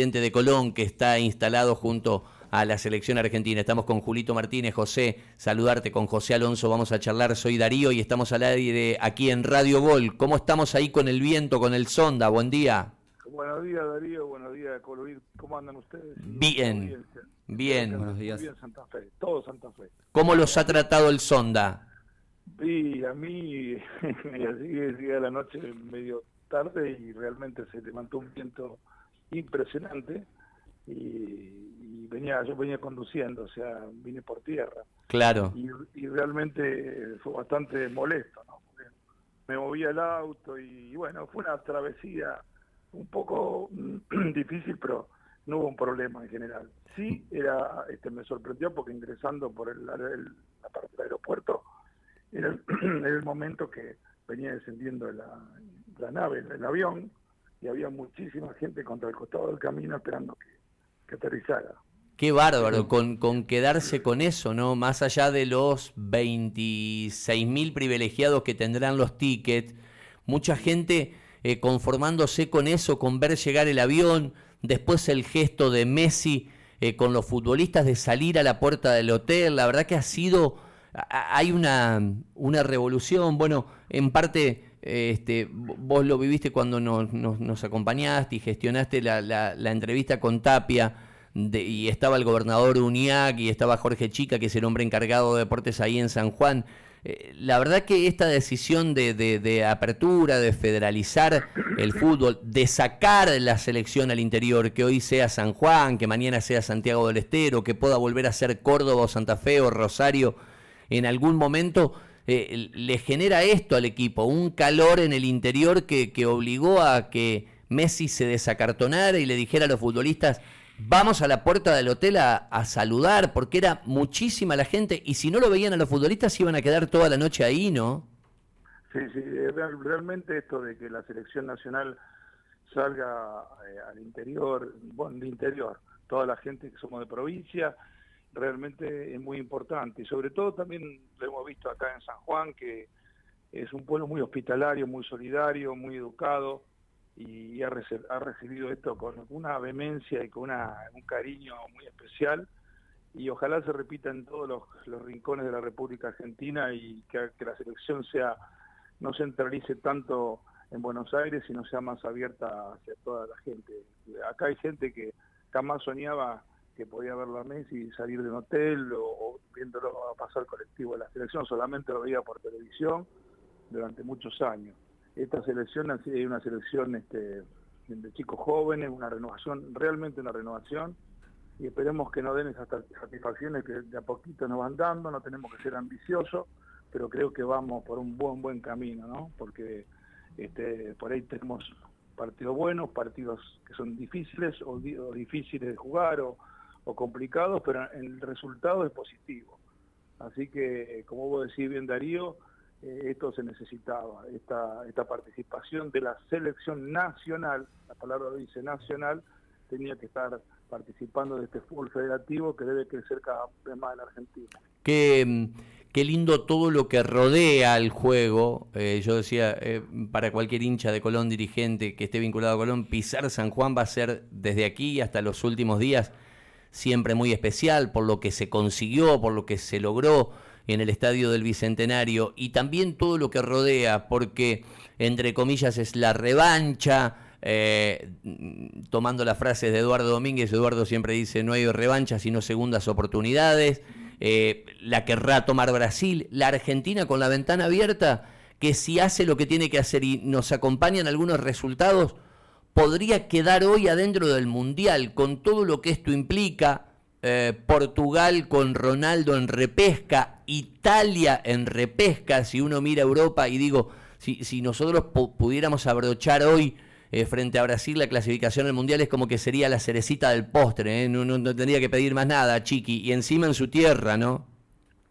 de Colón que está instalado junto a la selección argentina. Estamos con Julito Martínez, José, saludarte con José Alonso, vamos a charlar, soy Darío y estamos al aire aquí en Radio Gol. ¿Cómo estamos ahí con el viento, con el sonda? Buen día. Buenos días Darío, buenos días Colorín, ¿cómo andan ustedes? Bien, bien. Buenos días. Bien Santa Fe, todo Santa Fe. ¿Cómo los ha tratado el sonda? Sí, a mí, así que la noche medio tarde y realmente se levantó un viento impresionante y, venía yo venía conduciendo, o sea, vine por tierra. Claro. Y, realmente fue bastante molesto, ¿no? me movía el auto y, bueno, fue una travesía un poco difícil, pero no hubo un problema en general. Sí, era, este, me sorprendió porque ingresando por el, la parte del aeropuerto era el, el momento que venía descendiendo la, la nave, el avión, y había muchísima gente contra el costado del camino esperando que, aterrizara. Qué bárbaro, con, con quedarse con eso, ¿no? Más allá de los 26 mil privilegiados que tendrán los tickets, mucha gente eh, conformándose con eso, con ver llegar el avión, después el gesto de Messi eh, con los futbolistas de salir a la puerta del hotel, la verdad que ha sido, hay una, una revolución, bueno, en parte este, vos lo viviste cuando nos, nos, acompañaste y gestionaste la, entrevista con Tapia. y estaba el gobernador Uniac y estaba Jorge Chica, que es el hombre encargado de deportes ahí en San Juan. Eh, la verdad que esta decisión de, de, apertura, de federalizar el fútbol, de sacar la selección al interior, que hoy sea San Juan, que mañana sea Santiago del Estero, que pueda volver a ser Córdoba o Santa Fe o Rosario en algún momento, eh, le genera esto al equipo, un calor en el interior que, que obligó a que Messi se desacartonara y le dijera a los futbolistas, vamos a la puerta del hotel a, saludar, porque era muchísima la gente, y si no lo veían a los futbolistas iban a quedar toda la noche ahí, ¿no? Sí, sí, realmente esto de que la selección nacional salga eh, al interior, bueno, de interior, toda la gente que somos de provincia, realmente es muy importante. Y sobre todo también lo hemos visto acá en San Juan, que es un pueblo muy hospitalario, muy solidario, muy educado, y ha, recibido esto con una vehemencia y con una, un cariño muy especial. Y ojalá se repita en todos los, rincones de la República Argentina y que, la selección sea no centralice tanto en Buenos Aires, sino sea más abierta hacia toda la gente. Acá hay gente que jamás soñaba que podía verlo a Messi salir de un hotel o, viéndolo pasar colectivo de la selección, solamente lo veía por televisión durante muchos años. Esta selección es una selección este, de chicos jóvenes, una renovación, realmente una renovación, y esperemos que nos den esas satisfacciones que de a poquito nos van dando, no tenemos que ser ambiciosos, pero creo que vamos por un buen, buen camino, ¿no? Porque este, por ahí tenemos partidos buenos, partidos que son difíciles o, o difíciles de jugar o, o complicados, pero el resultado es positivo. Así que, como vos decís bien Darío, eh, esto se necesitaba, esta, esta participación de la selección nacional, la palabra dice nacional, tenía que estar participando de este fútbol federativo que debe crecer cada vez más en Argentina. Qué, mm, qué lindo todo lo que rodea al juego. Eh, yo decía, eh, para cualquier hincha de Colón, dirigente que esté vinculado a Colón, pisar San Juan va a ser desde aquí hasta los últimos días siempre muy especial por lo que se consiguió, por lo que se logró en el Estadio del Bicentenario y también todo lo que rodea, porque entre comillas es la revancha, eh, tomando las frases de Eduardo Domínguez, Eduardo siempre dice no hay revancha sino segundas oportunidades, eh, la querrá tomar Brasil, la Argentina con la ventana abierta, que si hace lo que tiene que hacer y nos acompañan algunos resultados, podría quedar hoy adentro del Mundial, con todo lo que esto implica. Eh, Portugal con Ronaldo en repesca, Italia en repesca, si uno mira Europa y digo, si, si nosotros pudiéramos abrochar hoy eh, frente a Brasil la clasificación al Mundial es como que sería la cerecita del postre, ¿eh? no, tendría que pedir más nada, Chiqui, y encima en su tierra, ¿no?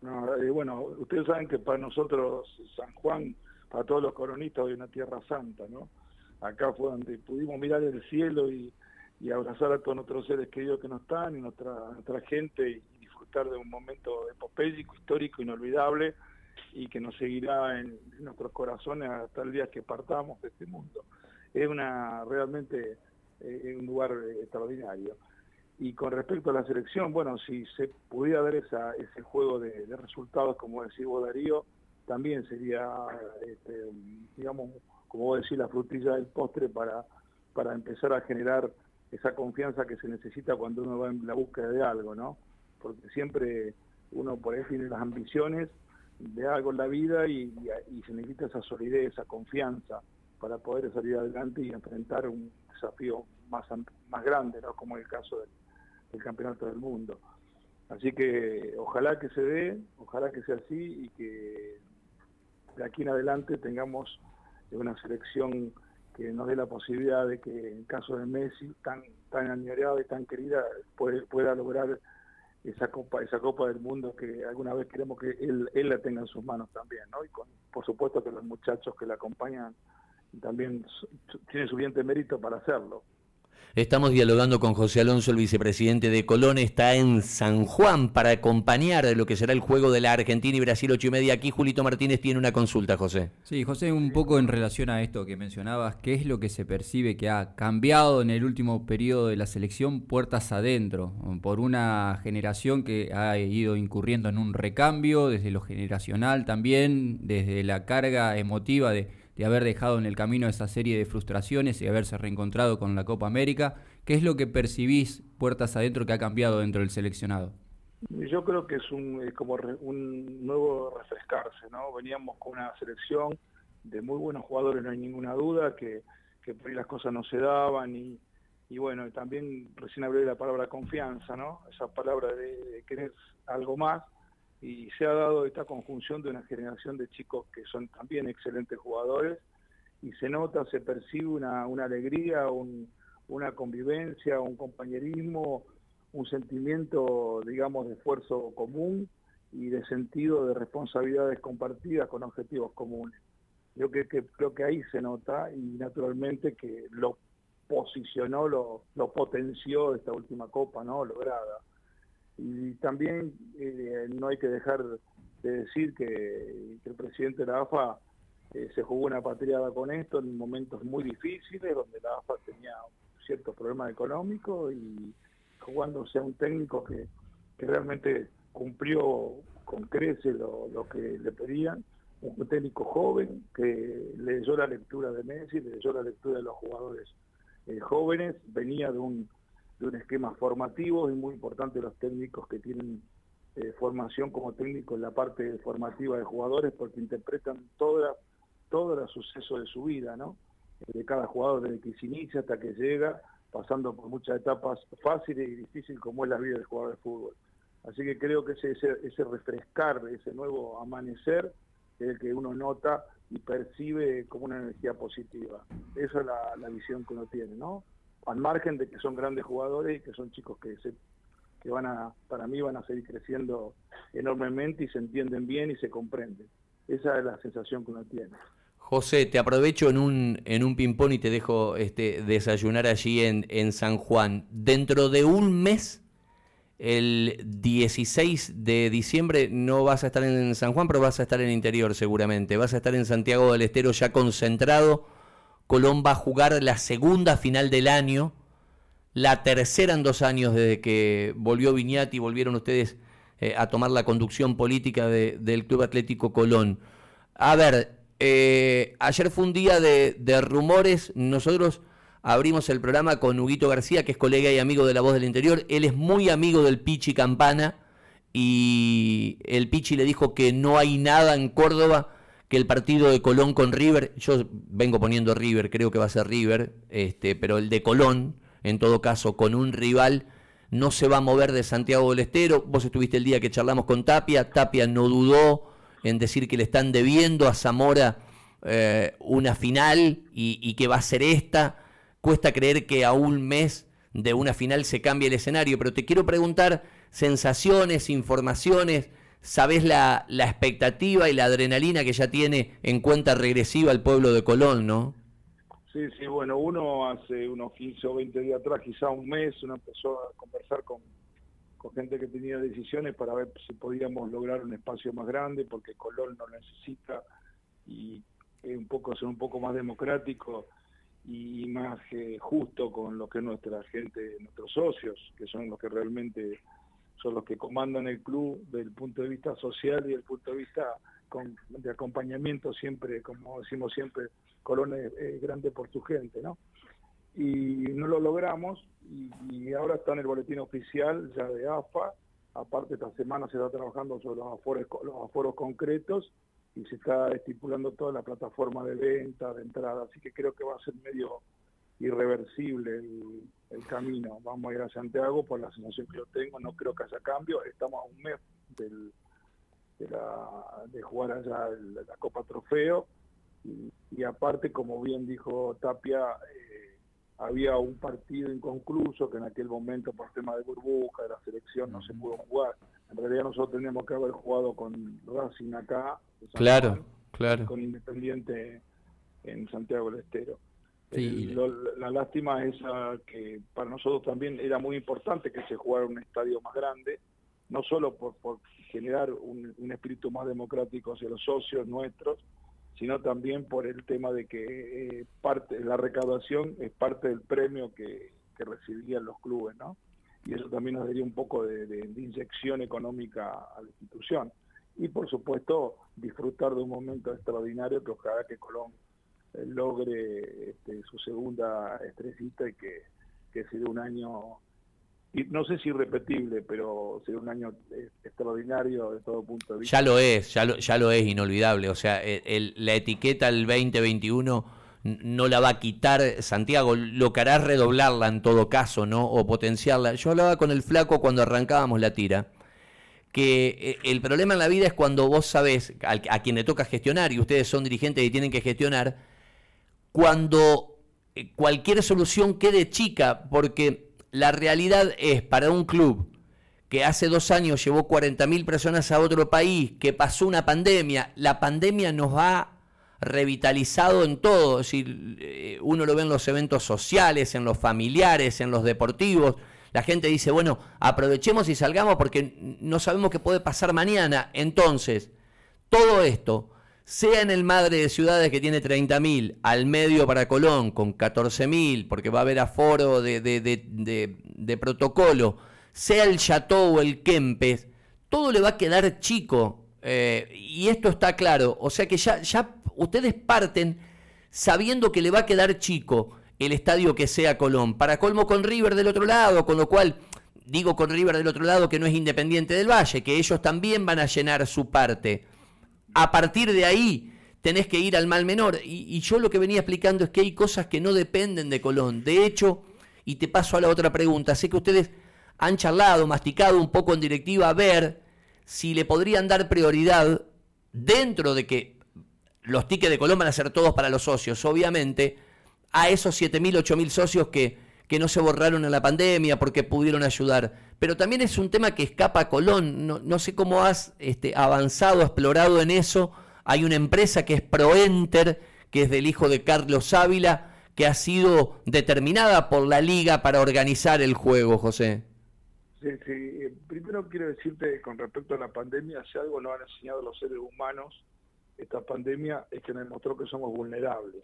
No, bueno, ustedes saben que para nosotros San Juan, para todos los coronistas, es una tierra santa, ¿no? Acá fue donde pudimos mirar el cielo y, abrazar a todos nuestros seres queridos que no están y nuestra, nuestra gente y disfrutar de un momento epopélico, histórico, inolvidable y que nos seguirá en, nuestros corazones hasta el día que partamos de este mundo. Es una realmente eh, un lugar extraordinario. Y con respecto a la selección, bueno, si se pudiera ver esa, ese juego de, resultados, como decís vos Darío, también sería, este, digamos, como vos decís, la frutilla del postre para, para empezar a generar esa confianza que se necesita cuando uno va en la búsqueda de algo, ¿no? Porque siempre uno por ahí tiene las ambiciones de algo en la vida y, se necesita esa solidez, esa confianza para poder salir adelante y enfrentar un desafío más, más grande, ¿no? como el caso del, el Campeonato del Mundo. Así que ojalá que se dé, ojalá que sea así y que de aquí en adelante tengamos una selección que nos dé la posibilidad de que en caso de Messi, tan tan añoreada y tan querida, pueda lograr esa copa esa copa del mundo que alguna vez queremos que él, él la tenga en sus manos también, ¿no? Y con, por supuesto que los muchachos que la acompañan también tienen suficiente mérito para hacerlo. Estamos dialogando con José Alonso, el vicepresidente de Colón. Está en San Juan para acompañar lo que será el juego de la Argentina y Brasil ocho y media. Aquí Julito Martínez tiene una consulta, José. Sí, José, un poco en relación a esto que mencionabas, ¿qué es lo que se percibe que ha cambiado en el último periodo de la selección puertas adentro? Por una generación que ha ido incurriendo en un recambio, desde lo generacional también, desde la carga emotiva de de haber dejado en el camino esa serie de frustraciones y haberse reencontrado con la Copa América. ¿Qué es lo que percibís puertas adentro que ha cambiado dentro del seleccionado? Yo creo que es un como un nuevo refrescarse, ¿no? Veníamos con una selección de muy buenos jugadores, no hay ninguna duda, que, que por ahí las cosas no se daban y, y bueno, también recién hablé de la palabra confianza, ¿no? Esa palabra de querer algo más y se ha dado esta conjunción de una generación de chicos que son también excelentes jugadores y se nota, se percibe una, una alegría, una convivencia, un compañerismo, un sentimiento, digamos, de esfuerzo común y de sentido de responsabilidades compartidas con objetivos comunes. Yo creo que, creo que ahí se nota y naturalmente que lo posicionó, lo, lo potenció esta última copa, ¿no? Lograda. Y también eh, no hay que dejar de decir que, el presidente de la AFA eh, se jugó una patriada con esto en momentos muy difíciles, donde la AFA tenía ciertos problemas económicos y jugándose a un técnico que, realmente cumplió con crece lo, que le pedían, un técnico joven que leyó la lectura de Messi, leyó la lectura de los jugadores eh, jóvenes, venía de un de un esquema formativo, es muy importante los técnicos que tienen eh, formación como técnico en la parte formativa de jugadores porque interpretan toda, todo el suceso de su vida, ¿no? De cada jugador desde que se inicia hasta que llega, pasando por muchas etapas fáciles y difíciles como es la vida del jugador de fútbol. Así que creo que ese, ese, refrescar, ese nuevo amanecer, es el que uno nota y percibe como una energía positiva. Esa es la visión que uno tiene, ¿no? Al margen de que son grandes jugadores y que son chicos que se que van a para mí van a seguir creciendo enormemente y se entienden bien y se comprenden. Esa es la sensación que uno tiene. José, te aprovecho en un, en un ping-pong y te dejo este, desayunar allí en, en San Juan. Dentro de un mes, el 16 de diciembre, no vas a estar en San Juan, pero vas a estar en el interior seguramente. Vas a estar en Santiago del Estero ya concentrado Colón va a jugar la segunda final del año, la tercera en dos años desde que volvió Viñati y volvieron ustedes eh, a tomar la conducción política del Club Atlético Colón. A ver, eh, ayer fue un día de, rumores, nosotros abrimos el programa con Huguito García, que es colega y amigo de La Voz del Interior, él es muy amigo del Pichi Campana y el Pichi le dijo que no hay nada en Córdoba que el partido de Colón con River, yo vengo poniendo River, creo que va a ser River, este, pero el de Colón, en todo caso, con un rival, no se va a mover de Santiago del Estero. Vos estuviste el día que charlamos con Tapia, Tapia no dudó en decir que le están debiendo a Zamora eh, una final y, y que va a ser esta. Cuesta creer que a un mes de una final se cambie el escenario, pero te quiero preguntar sensaciones, informaciones, sabes la, la expectativa y la adrenalina que ya tiene en cuenta regresiva el pueblo de Colón, ¿no? Sí, sí, bueno, uno hace unos 15 o 20 días atrás, quizá un mes, uno empezó a conversar con, con gente que tenía decisiones para ver si podíamos lograr un espacio más grande, porque Colón no necesita y un poco ser un poco más democrático y más eh, justo con lo que es nuestra gente, nuestros socios, que son los que realmente son los que comandan el club desde el punto de vista social y el punto de vista de acompañamiento siempre, como decimos siempre, Colón es, grande por su gente, ¿no? Y no lo logramos y, ahora está en el boletín oficial ya de AFA, aparte esta semana se está trabajando sobre los aforos, los aforos concretos y se está estipulando toda la plataforma de venta, de entrada, así que creo que va a ser medio irreversible el, camino. Vamos a ir a Santiago por la sensación que yo tengo, no creo que haya cambio, estamos a un mes del, de, la, de jugar allá la Copa Trofeo y, aparte, como bien dijo Tapia, eh, había un partido inconcluso que en aquel momento por tema de burbuja, de la selección, no se pudo jugar. En realidad nosotros teníamos que haber jugado con Racing acá, claro, claro. con Independiente en Santiago del Estero. La lástima es que para nosotros también era muy importante que se jugara un estadio más grande, no solo por, generar un, espíritu más democrático hacia los socios nuestros, sino también por el tema de que eh, parte la recaudación es parte del premio que, que recibían los clubes, ¿no? y eso también nos daría un poco de, inyección económica a la institución. Y por supuesto, disfrutar de un momento extraordinario que ojalá que Colón eh, logre este, su segunda estrellita y que, que sea un año, no sé si irrepetible, pero sea un año eh, extraordinario de todo punto de vista. Ya lo es, ya lo, ya lo es inolvidable. O sea, la etiqueta del 2021 no la va a quitar Santiago, lo que hará es redoblarla en todo caso, ¿no? O potenciarla. Yo hablaba con el flaco cuando arrancábamos la tira, que eh, el problema en la vida es cuando vos sabés a, quien le toca gestionar, y ustedes son dirigentes y tienen que gestionar, cuando eh, cualquier solución quede chica, porque la realidad es para un club que hace dos años llevó 40.000 personas a otro país, que pasó una pandemia, la pandemia nos va revitalizado en todo, es eh, uno lo ve en los eventos sociales, en los familiares, en los deportivos. La gente dice, bueno, aprovechemos y salgamos porque no sabemos qué puede pasar mañana. Entonces, todo esto, sea en el Madre de Ciudades que tiene 30.000, al medio para Colón con 14.000, porque va a haber aforo de, de, protocolo, sea el Chateau o el Kempes, todo le va a quedar chico. Eh, y esto está claro. O sea que ya, ya ustedes parten sabiendo que le va a quedar chico el estadio que sea Colón. Para colmo con River del otro lado, con lo cual digo con River del otro lado que no es Independiente del Valle, que ellos también van a llenar su parte. A partir de ahí tenés que ir al mal menor. Y, yo lo que venía explicando es que hay cosas que no dependen de Colón. De hecho, y te paso a la otra pregunta, sé que ustedes han charlado, masticado un poco en directiva a ver si le podrían dar prioridad dentro de que los tickets de Colón van a ser todos para los socios, obviamente, a esos 7.000, 8.000 socios que, que no se borraron en la pandemia porque pudieron ayudar. Pero también es un tema que escapa a Colón. No, sé cómo has este, avanzado, explorado en eso. Hay una empresa que es ProEnter, que es del hijo de Carlos Ávila, que ha sido determinada por la liga para organizar el juego, José. Sí, sí. Primero quiero decirte con respecto a la pandemia, si algo nos han enseñado los seres humanos esta pandemia es que nos demostró que somos vulnerables.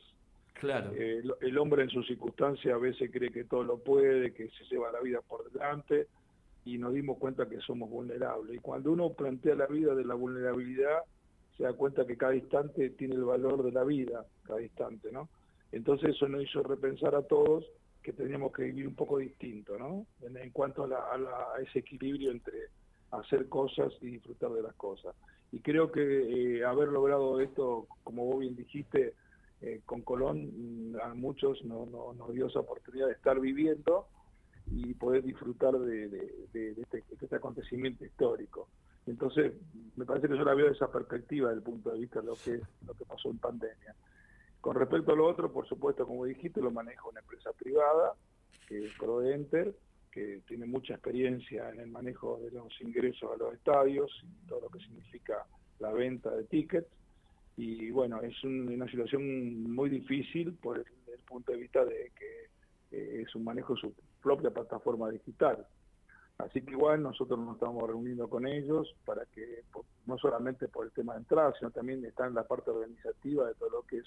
Claro. Eh, el, hombre en sus circunstancias a veces cree que todo lo puede, que se lleva la vida por delante y nos dimos cuenta que somos vulnerables. Y cuando uno plantea la vida de la vulnerabilidad, se da cuenta que cada instante tiene el valor de la vida, cada instante, ¿no? Entonces eso nos hizo repensar a todos que teníamos que vivir un poco distinto, ¿no? En, cuanto a, a ese equilibrio entre hacer cosas y disfrutar de las cosas y creo que eh, haber logrado esto, como vos bien dijiste, eh, con Colón, mm, a muchos no, nos dio esa oportunidad de estar viviendo y poder disfrutar de, este, este, acontecimiento histórico. Entonces, me parece que yo la veo esa perspectiva desde el punto de vista de lo que, lo que pasó en pandemia. Con respecto a lo otro, por supuesto, como dijiste, lo maneja una empresa privada, que es ProEnter, que tiene mucha experiencia en el manejo de los ingresos a los estadios y todo lo que significa la venta de tickets. Y bueno, es una situación muy difícil por el, punto de vista de que eh, es un manejo de su propia plataforma digital. Así que igual nosotros nos estamos reuniendo con ellos para que, no solamente por el tema de entrada, sino también está en la parte organizativa de todo lo que es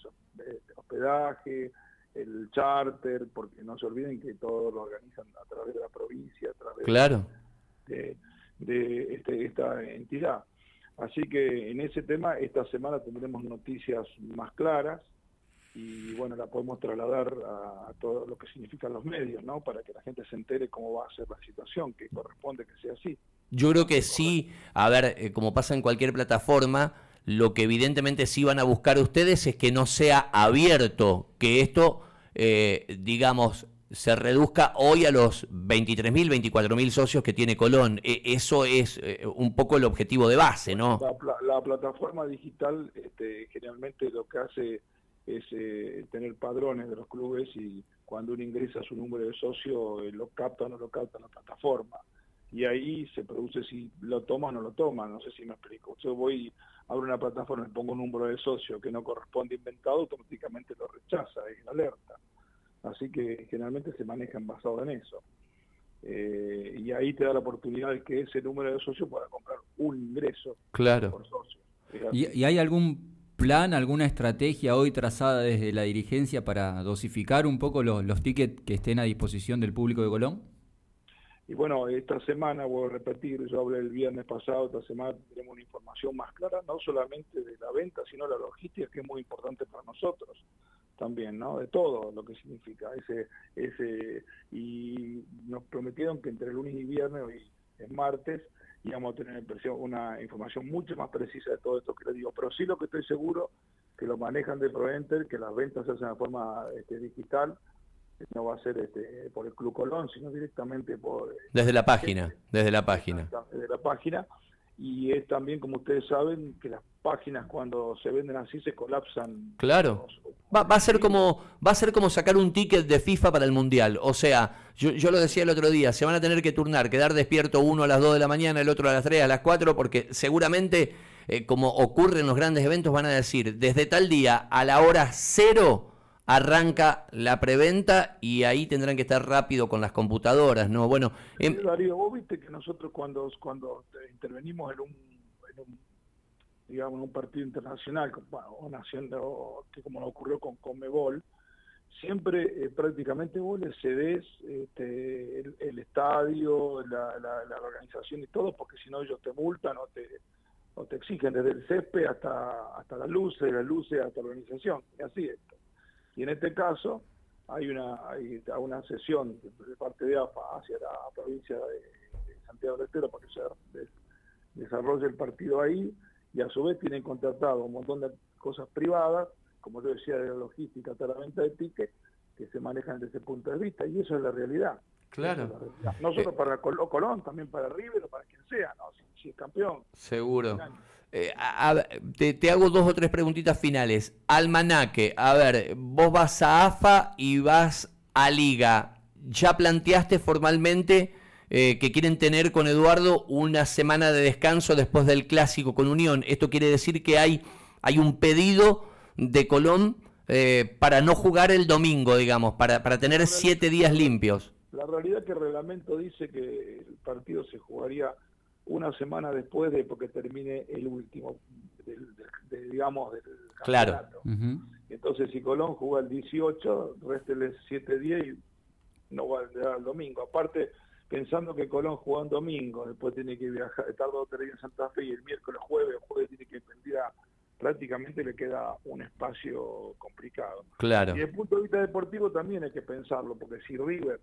hospedaje, el charter, porque no se olviden que todo lo organizan a través de la provincia, a través claro. de, de este, esta entidad. Así que en ese tema, esta semana tendremos noticias más claras y bueno, la podemos trasladar a, todo lo que significan los medios, ¿no? Para que la gente se entere cómo va a ser la situación, que corresponde que sea así. Yo creo que sí, a ver, eh, como pasa en cualquier plataforma, lo que evidentemente sí van a buscar ustedes es que no sea abierto, que esto, eh, digamos, se reduzca hoy a los 23.000, 24.000 socios que tiene Colón. E, eso es eh, un poco el objetivo de base, ¿no? La, plataforma digital este, generalmente lo que hace es eh, tener padrones de los clubes y cuando uno ingresa su número de socio eh, lo capta o no lo capta la plataforma. Y ahí se produce si lo toma o no lo toma, no sé si me explico. Yo voy, abro una plataforma y pongo un número de socio que no corresponde inventado, automáticamente lo rechaza, es alerta. Así que generalmente se manejan basado en eso. Eh, y ahí te da la oportunidad de que ese número de socios pueda comprar un ingreso claro. por socio. ¿Y, hay algún plan, alguna estrategia hoy trazada desde la dirigencia para dosificar un poco los, los tickets que estén a disposición del público de Colón? Y bueno, esta semana, voy a repetir, yo hablé el viernes pasado, esta semana tenemos una información más clara, no solamente de la venta, sino la logística, que es muy importante para nosotros también, ¿no? De todo lo que significa ese, ese, y nos prometieron que entre lunes y viernes, hoy es martes, íbamos a tener una información mucho más precisa de todo esto que le digo. Pero sí lo que estoy seguro, que lo manejan de ProEnter, que las ventas se hacen de forma este, digital, no va a ser este, por el Club Colón, sino directamente por... Desde la página, desde la página. Desde la página y es también, como ustedes saben, que las páginas cuando se venden así se colapsan. Claro. Va, va, a ser como va a ser como sacar un ticket de FIFA para el mundial. O sea, yo, yo, lo decía el otro día, se van a tener que turnar, quedar despierto uno a las 2 de la mañana, el otro a las 3, a las 4, porque seguramente, eh, como ocurre en los grandes eventos, van a decir, desde tal día a la hora cero arranca la preventa y ahí tendrán que estar rápido con las computadoras, ¿no? Bueno, em, Darío, vos viste que nosotros cuando, cuando intervenimos en un, digamos, un partido internacional, o naciendo, que como lo ocurrió con Conmebol, siempre eh, prácticamente vos le cedés este, el, estadio, la, la, organización y todo, porque si no ellos te multan o te, o te exigen desde el césped hasta, hasta las luces, las luces hasta la organización, y así es. Y en este caso hay una, hay una sesión de parte de AFA hacia la provincia de, Santiago del Estero para que se desarrolle el partido ahí y a su vez tienen contratado un montón de cosas privadas, como yo decía, de la logística hasta la venta de tickets, que se manejan desde ese punto de vista y eso es la realidad. Claro. No solo para Colón, también para River o para quien sea, ¿no? si, es campeón. Seguro. Eh, te, hago dos o tres preguntitas finales. Almanaque, a ver, vos vas a AFA y vas a Liga. ¿Ya planteaste formalmente eh, que quieren tener con Eduardo una semana de descanso después del clásico con Unión? Esto quiere decir que hay, hay un pedido de Colón eh, para no jugar el domingo, digamos, para, para tener siete días limpios. La realidad es que el reglamento dice que el partido se jugaría una semana después de porque termine el último, del, digamos, del campeonato. Entonces, si Colón juega el 18, réstele 7 días y no va a llegar el domingo. Aparte, pensando que Colón juega un domingo, después tiene que viajar, tarde o tres días en Santa Fe y el miércoles, jueves, jueves tiene que venir prácticamente le queda un espacio complicado. Claro. Y desde el punto de vista deportivo también hay que pensarlo, porque si River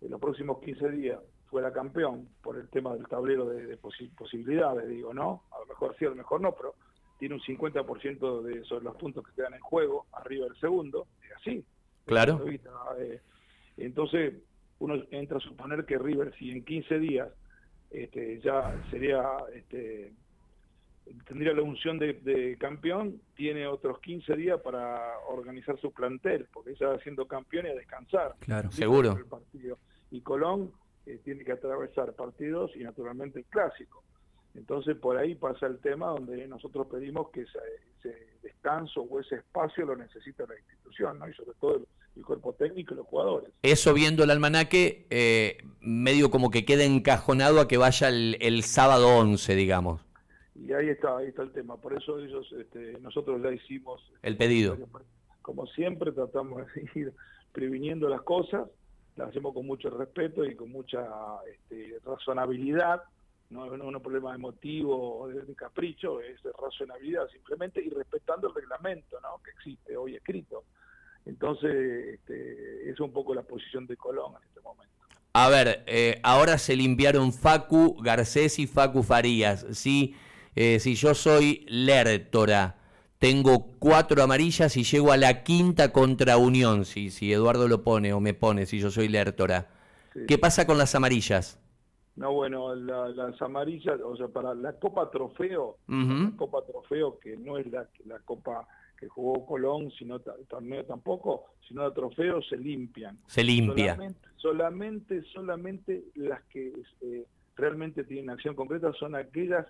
en los próximos 15 días fuera campeón por el tema del tablero de, posibilidades, digo, ¿no? A lo mejor sí, a lo mejor no, pero tiene un 50% de sobre los puntos que quedan en juego arriba del segundo, es así. Claro. Eh, entonces, uno entra a suponer que River, si en 15 días este, ya sería, este, tendría la unción de, campeón, tiene otros 15 días para organizar su plantel, porque ya siendo campeón y a descansar. Claro, seguro. Y Colón eh, tiene que atravesar partidos y naturalmente el clásico. Entonces por ahí pasa el tema donde nosotros pedimos que ese, descanso o ese espacio lo necesita la institución, ¿no? y sobre todo el, cuerpo técnico y los jugadores. Eso viendo el almanaque, eh, medio como que queda encajonado a que vaya el, sábado 11, digamos. Y ahí está, ahí está el tema. Por eso ellos, este, nosotros ya hicimos el pedido como siempre tratamos de ir previniendo las cosas, las hacemos con mucho respeto y con mucha este, razonabilidad, no es un problema emotivo o de, capricho, es razonabilidad simplemente y respetando el reglamento ¿no? que existe hoy escrito. Entonces, este, es un poco la posición de Colón en este momento. A ver, eh, ahora se limpiaron Facu Garcés y Facu Farías. ¿sí? Eh, si yo soy Lertora, tengo cuatro amarillas y llego a la quinta contra Unión, si, si Eduardo lo pone o me pone, si yo soy Lertora. ¿Qué pasa con las amarillas? No, bueno, las amarillas, o sea, para la Copa Trofeo, la Copa Trofeo, que no es la, la Copa que jugó Colón, sino torneo tampoco, sino de trofeo, se limpian. Se limpia. Solamente, solamente, las que eh, realmente tienen acción concreta son aquellas,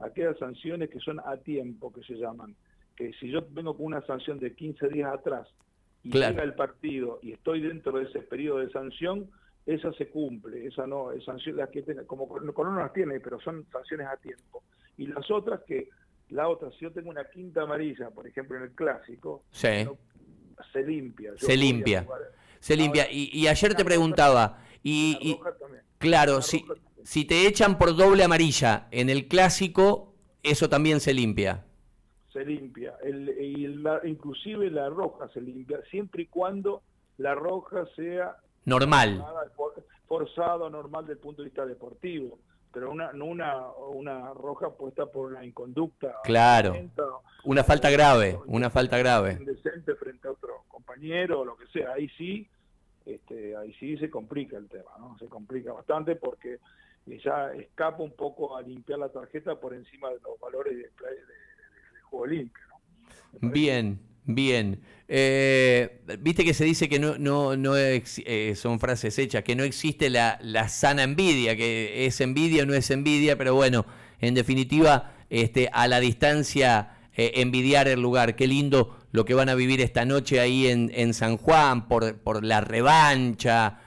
aquellas sanciones que son a tiempo, que se llaman. Que si yo vengo con una sanción de 15 días atrás y llega el partido y estoy dentro de ese periodo de sanción, esa se cumple, esa no, es sanción, las que tenga, como Colón no las tiene, pero son sanciones a tiempo. Y las otras que la otra, si yo tengo una quinta amarilla, por ejemplo, en el clásico, se limpia. se limpia. Se limpia. Y, ayer te preguntaba, y, claro, si, si te echan por doble amarilla en el clásico, eso también se limpia. Se limpia. El, inclusive la roja se limpia, siempre y cuando la roja sea normal. Forzado, normal desde el punto de vista deportivo pero una, no una, una roja puesta por una inconducta. Claro. Una falta grave, una falta grave. Indecente frente a otro compañero o lo que sea. Ahí sí, este, ahí sí se complica el tema, ¿no? Se complica bastante porque ya escapa un poco a limpiar la tarjeta por encima de los valores del de, Bien. Bien. Eh, Viste que se dice que no, no, no eh, son frases hechas, que no existe la, la, sana envidia, que es envidia o no es envidia, pero bueno, en definitiva, este, a la distancia, eh, envidiar el lugar. Qué lindo lo que van a vivir esta noche ahí en, en San Juan, por, por la revancha,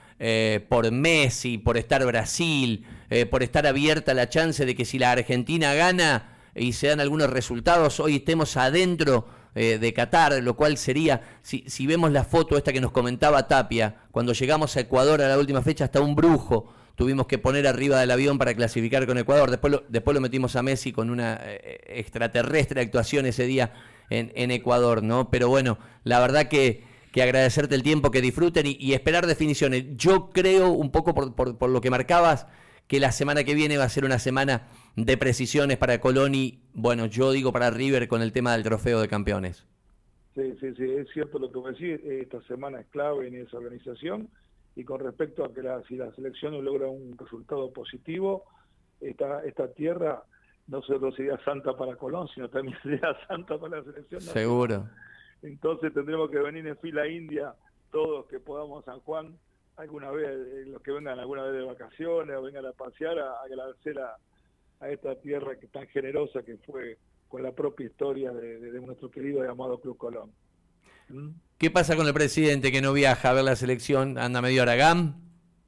por Messi, por estar Brasil, por estar abierta la chance de que si la Argentina gana y se dan algunos resultados, hoy estemos adentro eh, de Qatar, lo cual sería, si, si vemos la foto esta que nos comentaba Tapia, cuando llegamos a Ecuador a la última fecha, hasta un brujo tuvimos que poner arriba del avión para clasificar con Ecuador. Después lo, después lo metimos a Messi con una eh, extraterrestre actuación ese día en, Ecuador, ¿no? Pero bueno, la verdad que, que agradecerte el tiempo, que disfruten y, esperar definiciones. Yo creo, un poco por, por lo que marcabas, que la semana que viene va a ser una semana de precisiones para Colón y, bueno, yo digo para River con el tema del trofeo de campeones. Sí, sí, sí, es cierto lo que vos decís, esta semana es clave en esa organización y con respecto a que la, si la selección logra un resultado positivo, esta, esta tierra no solo sería santa para Colón, sino también sería santa para la selección. Seguro. Entonces tendremos que venir en fila india todos que podamos a San Juan alguna vez, eh, los que vengan alguna vez de vacaciones o vengan a pasear, a, agradecer a, a esta tierra que tan generosa que fue con la propia historia de, nuestro querido y amado Club Colón. ¿Mm? ¿Qué pasa con el presidente que no viaja a ver la selección? ¿Anda medio Aragán?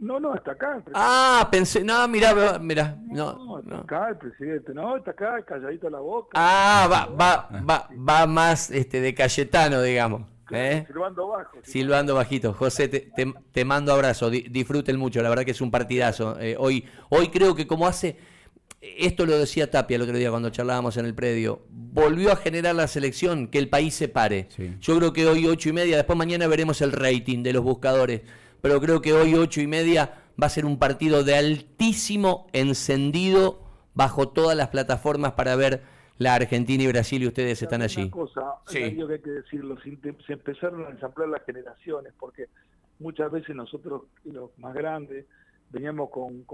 No, no, está acá. ah, pensé, no, mira, mira, no, no, está acá el presidente, no, está acá, calladito la boca. Ah, va, va, va, va más este, de Cayetano, digamos. ¿eh? Silbando bajo. Silbando bajito. José, te, te, mando abrazo, disfruten mucho, la verdad que es un partidazo. Eh, hoy, hoy creo que como hace esto lo decía Tapia el otro día cuando charlábamos en el predio, volvió a generar la selección, que el país se pare. Yo creo que hoy ocho y media, después mañana veremos el rating de los buscadores, pero creo que hoy ocho y media va a ser un partido de altísimo encendido bajo todas las plataformas para ver la Argentina y Brasil y ustedes están allí. Una cosa, sí. que hay que decirlo, se empezaron a ensamblar las generaciones, porque muchas veces nosotros, los más grandes, veníamos con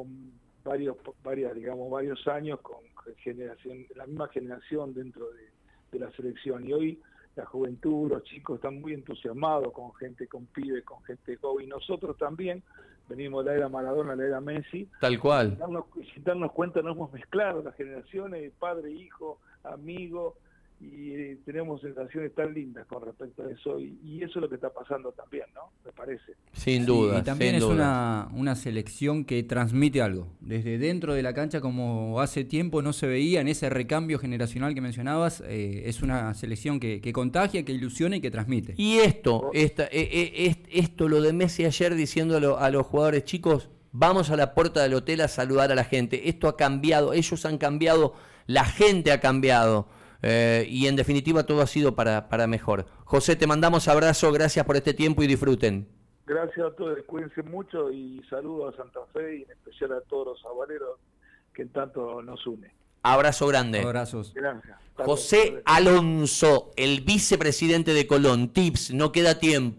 varios, varias, digamos, varios años con generación, la misma generación dentro de, la selección. Y hoy la juventud, los chicos están muy entusiasmados con gente, con pibes, con gente joven. Y nosotros también venimos de la era Maradona, la era Messi. Tal cual. Sin darnos, sin darnos cuenta, nos hemos mezclado las generaciones, padre, hijo, amigo, y tenemos sensaciones tan lindas con respecto a eso y, eso es lo que está pasando también, ¿no? Me parece. Sin duda. y también es Una, una selección que transmite algo. Desde dentro de la cancha, como hace tiempo no se veía en ese recambio generacional que mencionabas, eh, es una selección que, que, contagia, que ilusiona y que transmite. Y esto, esta, eh, eh, esto lo de Messi ayer diciéndolo a los jugadores chicos, vamos a la puerta del hotel a saludar a la gente. Esto ha cambiado, ellos han cambiado, la gente ha cambiado. Eh, y en definitiva todo ha sido para, para mejor. José, te mandamos abrazo, gracias por este tiempo y disfruten. Gracias a todos, cuídense mucho y saludos a Santa Fe y en especial a todos los sabaleros que tanto nos une. Abrazo grande. Abrazos. Gracias. José Alonso, el vicepresidente de Colón. Tips, no queda tiempo.